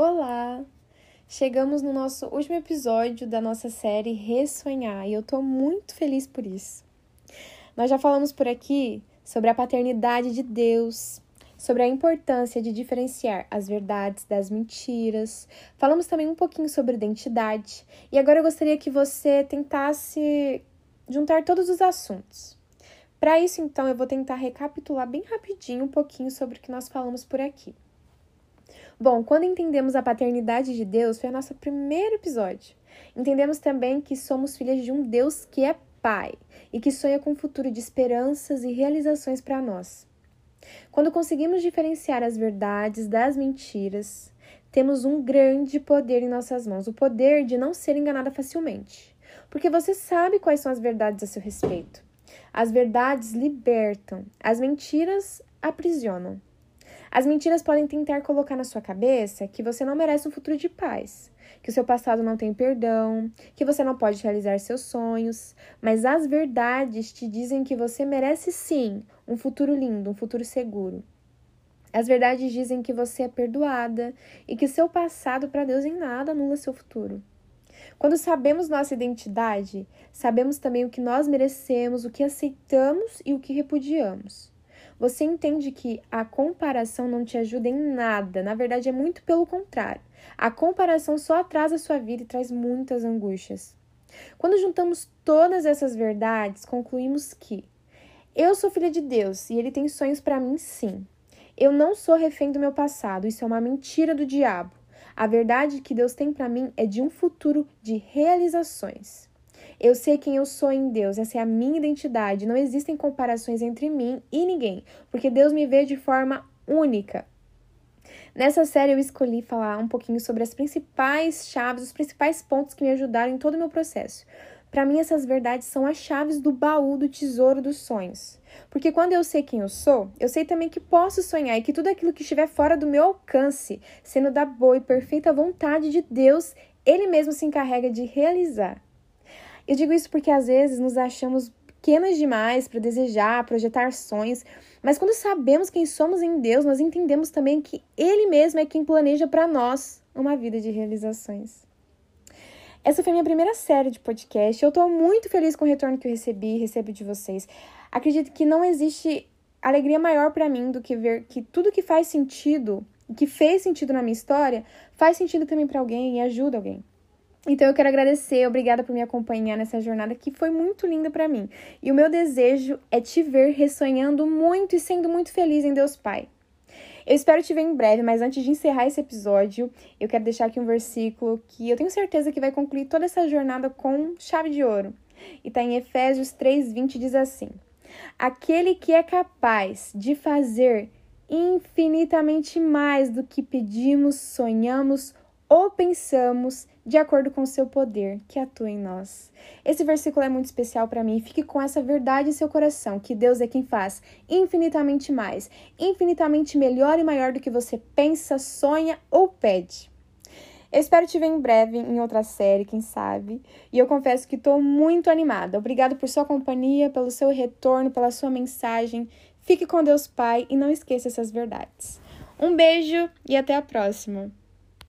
Olá! Chegamos no nosso último episódio da nossa série Ressonhar e eu tô muito feliz por isso. Nós já falamos por aqui sobre a paternidade de Deus, sobre a importância de diferenciar as verdades das mentiras. Falamos também um pouquinho sobre identidade e agora eu gostaria que você tentasse juntar todos os assuntos. Para isso, então, eu vou tentar recapitular bem rapidinho um pouquinho sobre o que nós falamos por aqui. Bom, quando entendemos a paternidade de Deus, foi o nosso primeiro episódio. Entendemos também que somos filhas de um Deus que é Pai e que sonha com um futuro de esperanças e realizações para nós. Quando conseguimos diferenciar as verdades das mentiras, temos um grande poder em nossas mãos, o poder de não ser enganada facilmente. Porque você sabe quais são as verdades a seu respeito. As verdades libertam, as mentiras aprisionam. As mentiras podem tentar colocar na sua cabeça que você não merece um futuro de paz, que o seu passado não tem perdão, que você não pode realizar seus sonhos, mas as verdades te dizem que você merece sim um futuro lindo, um futuro seguro. As verdades dizem que você é perdoada e que seu passado para Deus em nada anula seu futuro. Quando sabemos nossa identidade, sabemos também o que nós merecemos, o que aceitamos e o que repudiamos. Você entende que a comparação não te ajuda em nada, na verdade é muito pelo contrário. A comparação só atrasa a sua vida e traz muitas angústias. Quando juntamos todas essas verdades, concluímos que eu sou filha de Deus e ele tem sonhos para mim, sim. Eu não sou refém do meu passado, isso é uma mentira do diabo. A verdade que Deus tem para mim é de um futuro de realizações. Eu sei quem eu sou em Deus, essa é a minha identidade. Não existem comparações entre mim e ninguém, porque Deus me vê de forma única. Nessa série eu escolhi falar um pouquinho sobre as principais chaves, os principais pontos que me ajudaram em todo o meu processo. Para mim, essas verdades são as chaves do baú do tesouro dos sonhos. Porque quando eu sei quem eu sou, eu sei também que posso sonhar e que tudo aquilo que estiver fora do meu alcance, sendo da boa e perfeita vontade de Deus, Ele mesmo se encarrega de realizar. Eu digo isso porque às vezes nos achamos pequenas demais para desejar, projetar sonhos, mas quando sabemos quem somos em Deus, nós entendemos também que Ele mesmo é quem planeja para nós uma vida de realizações. Essa foi a minha primeira série de podcast. Eu estou muito feliz com o retorno que eu recebi recebo de vocês. Acredito que não existe alegria maior para mim do que ver que tudo que faz sentido, que fez sentido na minha história, faz sentido também para alguém e ajuda alguém. Então eu quero agradecer, obrigada por me acompanhar nessa jornada que foi muito linda para mim. E o meu desejo é te ver ressonhando muito e sendo muito feliz em Deus Pai. Eu espero te ver em breve, mas antes de encerrar esse episódio, eu quero deixar aqui um versículo que eu tenho certeza que vai concluir toda essa jornada com chave de ouro. E está em Efésios 3:20 diz assim: Aquele que é capaz de fazer infinitamente mais do que pedimos, sonhamos ou pensamos de acordo com o seu poder que atua em nós. Esse versículo é muito especial para mim. Fique com essa verdade em seu coração, que Deus é quem faz infinitamente mais, infinitamente melhor e maior do que você pensa, sonha ou pede. Eu espero te ver em breve em outra série, quem sabe. E eu confesso que estou muito animada. Obrigado por sua companhia, pelo seu retorno, pela sua mensagem. Fique com Deus Pai e não esqueça essas verdades. Um beijo e até a próxima!